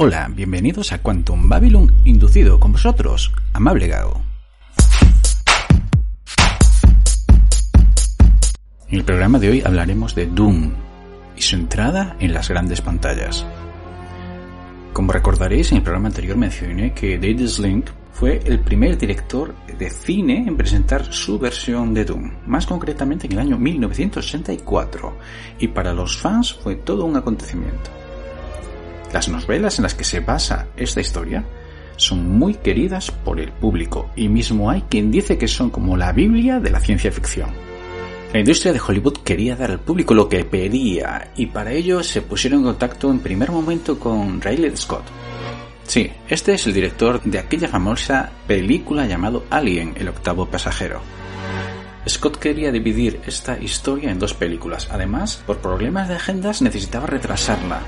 Hola, bienvenidos a Quantum Babylon inducido con vosotros, amable Gago. En el programa de hoy hablaremos de Doom y su entrada en las grandes pantallas. Como recordaréis, en el programa anterior mencioné que David Slink fue el primer director de cine en presentar su versión de Doom, más concretamente en el año 1984, y para los fans fue todo un acontecimiento. Las novelas en las que se basa esta historia son muy queridas por el público y mismo hay quien dice que son como la Biblia de la ciencia ficción. La industria de Hollywood quería dar al público lo que pedía y para ello se pusieron en contacto en primer momento con Riley Scott. Sí, este es el director de aquella famosa película llamado Alien, el octavo pasajero. Scott quería dividir esta historia en dos películas. Además, por problemas de agendas necesitaba retrasarla,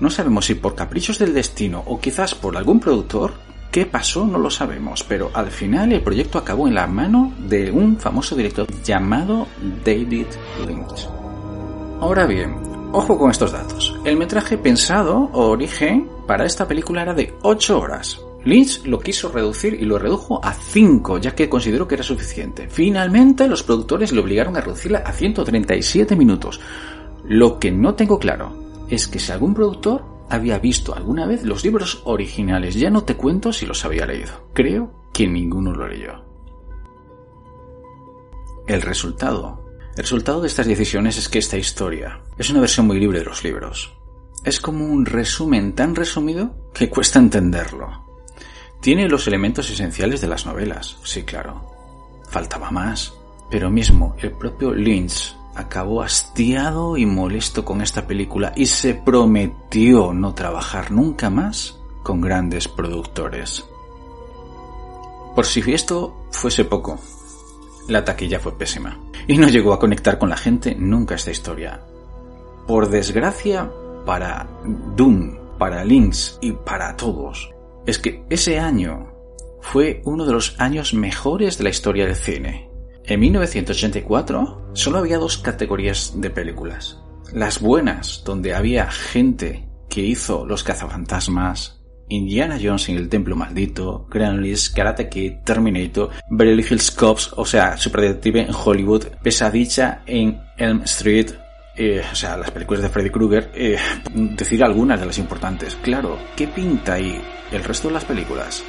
no sabemos si por caprichos del destino o quizás por algún productor, qué pasó no lo sabemos, pero al final el proyecto acabó en la mano de un famoso director llamado David Lynch. Ahora bien, ojo con estos datos. El metraje pensado o origen para esta película era de 8 horas. Lynch lo quiso reducir y lo redujo a 5, ya que consideró que era suficiente. Finalmente, los productores le obligaron a reducirla a 137 minutos. Lo que no tengo claro es que si algún productor había visto alguna vez los libros originales, ya no te cuento si los había leído. Creo que ninguno lo leyó. El resultado. El resultado de estas decisiones es que esta historia es una versión muy libre de los libros. Es como un resumen tan resumido que cuesta entenderlo. Tiene los elementos esenciales de las novelas, sí, claro. Faltaba más. Pero mismo el propio Lynch acabó hastiado y molesto con esta película y se prometió no trabajar nunca más con grandes productores. Por si esto fuese poco, la taquilla fue pésima y no llegó a conectar con la gente nunca esta historia. Por desgracia para Doom, para Lynx y para todos, es que ese año fue uno de los años mejores de la historia del cine en 1984 solo había dos categorías de películas. Las buenas, donde había gente que hizo Los cazafantasmas, Indiana Jones en el Templo Maldito, List, Karate Kid, Terminator, Beverly Hills Cops, o sea, Super Detective en Hollywood, Pesadilla en Elm Street, eh, o sea, las películas de Freddy Krueger, eh, decir algunas de las importantes. Claro, ¿qué pinta ahí el resto de las películas?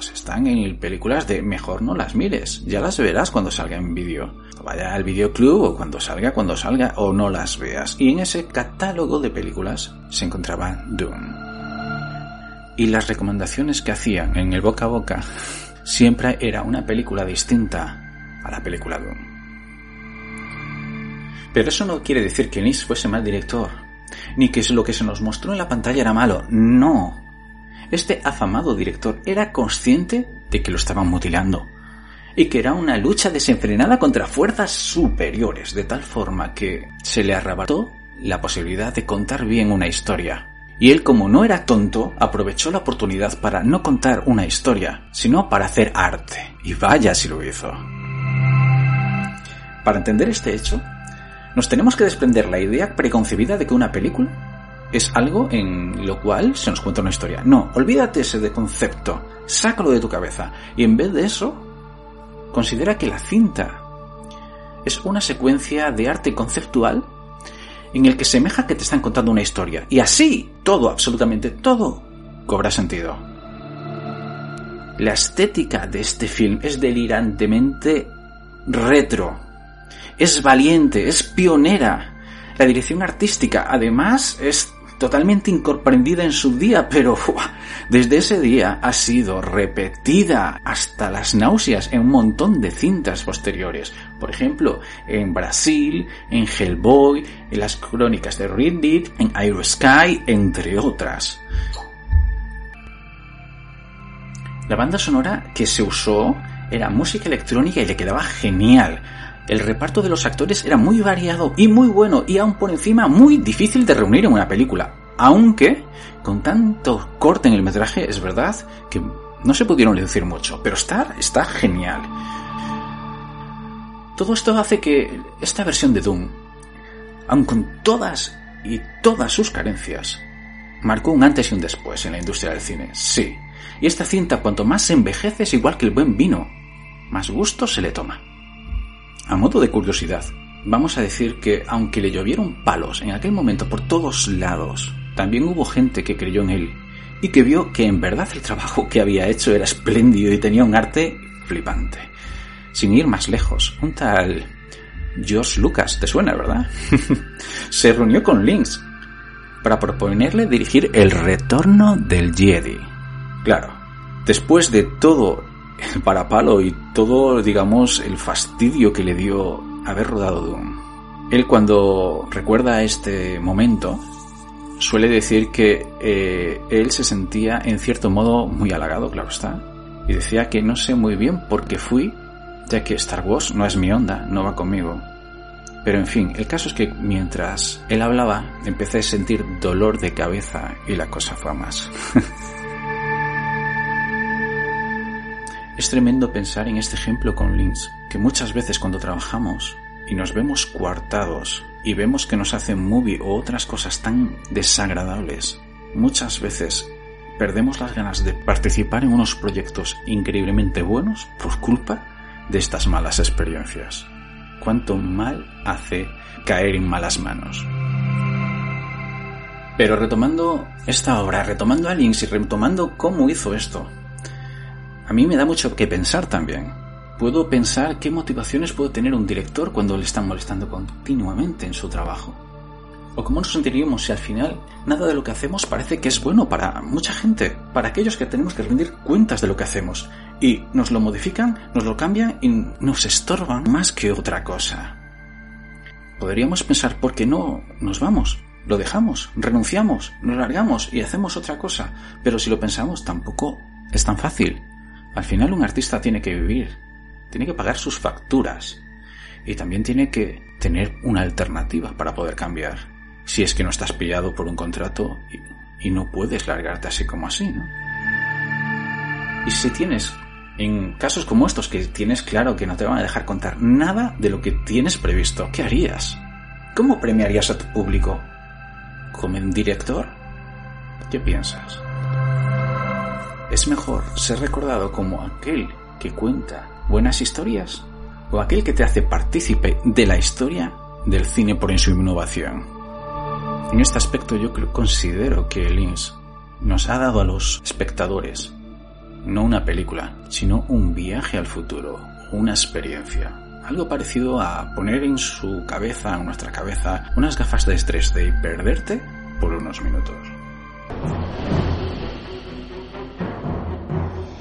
Pues están en películas de mejor no las mires, ya las verás cuando salga en vídeo. Vaya al videoclub o cuando salga, cuando salga o no las veas. Y en ese catálogo de películas se encontraba Doom. Y las recomendaciones que hacían en el boca a boca siempre era una película distinta a la película Doom. Pero eso no quiere decir que Nis fuese mal director, ni que lo que se nos mostró en la pantalla era malo. No, este afamado director era consciente de que lo estaban mutilando y que era una lucha desenfrenada contra fuerzas superiores, de tal forma que se le arrebató la posibilidad de contar bien una historia. Y él, como no era tonto, aprovechó la oportunidad para no contar una historia, sino para hacer arte. Y vaya si lo hizo. Para entender este hecho, nos tenemos que desprender la idea preconcebida de que una película es algo en lo cual se nos cuenta una historia. No, olvídate ese concepto, sácalo de tu cabeza y en vez de eso, considera que la cinta es una secuencia de arte conceptual en el que semeja que te están contando una historia y así todo, absolutamente todo, cobra sentido. La estética de este film es delirantemente retro, es valiente, es pionera. La dirección artística, además, es totalmente incomprendida en su día, pero desde ese día ha sido repetida hasta las náuseas en un montón de cintas posteriores. Por ejemplo, en Brasil, en Hellboy, en las crónicas de Riddick, en Aero Sky, entre otras. La banda sonora que se usó era música electrónica y le quedaba genial el reparto de los actores era muy variado y muy bueno y aún por encima muy difícil de reunir en una película. Aunque, con tanto corte en el metraje, es verdad que no se pudieron decir mucho, pero está, está genial. Todo esto hace que esta versión de Doom, aun con todas y todas sus carencias, marcó un antes y un después en la industria del cine, sí. Y esta cinta cuanto más se envejece es igual que el buen vino, más gusto se le toma. A modo de curiosidad, vamos a decir que aunque le llovieron palos en aquel momento por todos lados, también hubo gente que creyó en él y que vio que en verdad el trabajo que había hecho era espléndido y tenía un arte flipante. Sin ir más lejos, un tal George Lucas, ¿te suena, verdad? Se reunió con Lynx para proponerle dirigir El Retorno del Jedi. Claro, después de todo el parapalo y todo, digamos, el fastidio que le dio haber rodado Doom, él cuando recuerda este momento, suele decir que eh, él se sentía en cierto modo muy halagado, claro está, y decía que no sé muy bien por qué fui, ya que Star Wars no es mi onda, no va conmigo. Pero en fin, el caso es que mientras él hablaba, empecé a sentir dolor de cabeza y la cosa fue más. es tremendo pensar en este ejemplo con Lynch, que muchas veces cuando trabajamos y nos vemos coartados y vemos que nos hacen movie o otras cosas tan desagradables, muchas veces perdemos las ganas de participar en unos proyectos increíblemente buenos por culpa de estas malas experiencias cuánto mal hace caer en malas manos. Pero retomando esta obra, retomando a Lynx y retomando cómo hizo esto, a mí me da mucho que pensar también. Puedo pensar qué motivaciones puede tener un director cuando le están molestando continuamente en su trabajo. ¿O cómo nos sentiríamos si al final nada de lo que hacemos parece que es bueno para mucha gente, para aquellos que tenemos que rendir cuentas de lo que hacemos? Y nos lo modifican, nos lo cambian y nos estorban más que otra cosa. Podríamos pensar, ¿por qué no nos vamos? Lo dejamos, renunciamos, nos largamos y hacemos otra cosa. Pero si lo pensamos, tampoco es tan fácil. Al final un artista tiene que vivir, tiene que pagar sus facturas y también tiene que tener una alternativa para poder cambiar si es que no estás pillado por un contrato y, no puedes largarte así como así, ¿no? Y si tienes, en casos como estos, que tienes claro que no te van a dejar contar nada de lo que tienes previsto, ¿qué harías? ¿Cómo premiarías a tu público? ¿Como un director? ¿Qué piensas? ¿Es mejor ser recordado como aquel que cuenta buenas historias o aquel que te hace partícipe de la historia del cine por en su innovación? En este aspecto yo considero que Lynch nos ha dado a los espectadores no una película, sino un viaje al futuro, una experiencia. Algo parecido a poner en su cabeza, en nuestra cabeza, unas gafas de estrés de perderte por unos minutos.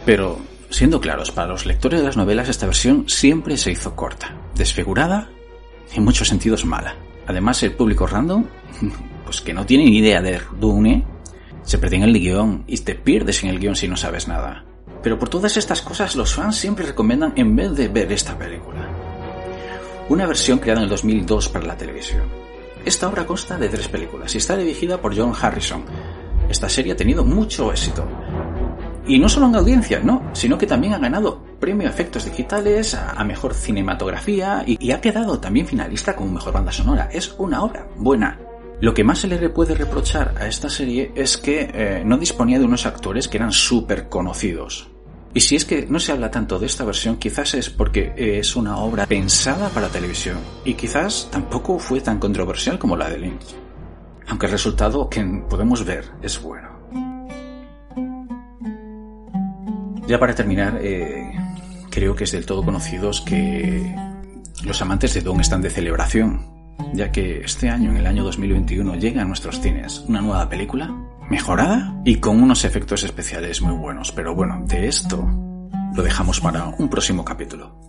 Pero, siendo claros, para los lectores de las novelas esta versión siempre se hizo corta, desfigurada y en muchos sentidos mala. Además, el público random pues que no tienen idea de Dune, se pierden el guion y te pierdes en el guion si no sabes nada. Pero por todas estas cosas los fans siempre recomiendan en vez de ver esta película. Una versión creada en el 2002 para la televisión. Esta obra consta de tres películas y está dirigida por John Harrison. Esta serie ha tenido mucho éxito. Y no solo en audiencia, no, sino que también ha ganado premio a efectos digitales, a, mejor cinematografía y, y, ha quedado también finalista como mejor banda sonora. Es una obra buena, lo que más se le puede reprochar a esta serie es que eh, no disponía de unos actores que eran súper conocidos. Y si es que no se habla tanto de esta versión, quizás es porque es una obra pensada para televisión y quizás tampoco fue tan controversial como la de Lynch. Aunque el resultado que podemos ver es bueno. Ya para terminar, eh, creo que es del todo conocidos que los amantes de Don están de celebración ya que este año, en el año 2021, llega a nuestros cines una nueva película, mejorada y con unos efectos especiales muy buenos. Pero bueno, de esto lo dejamos para un próximo capítulo.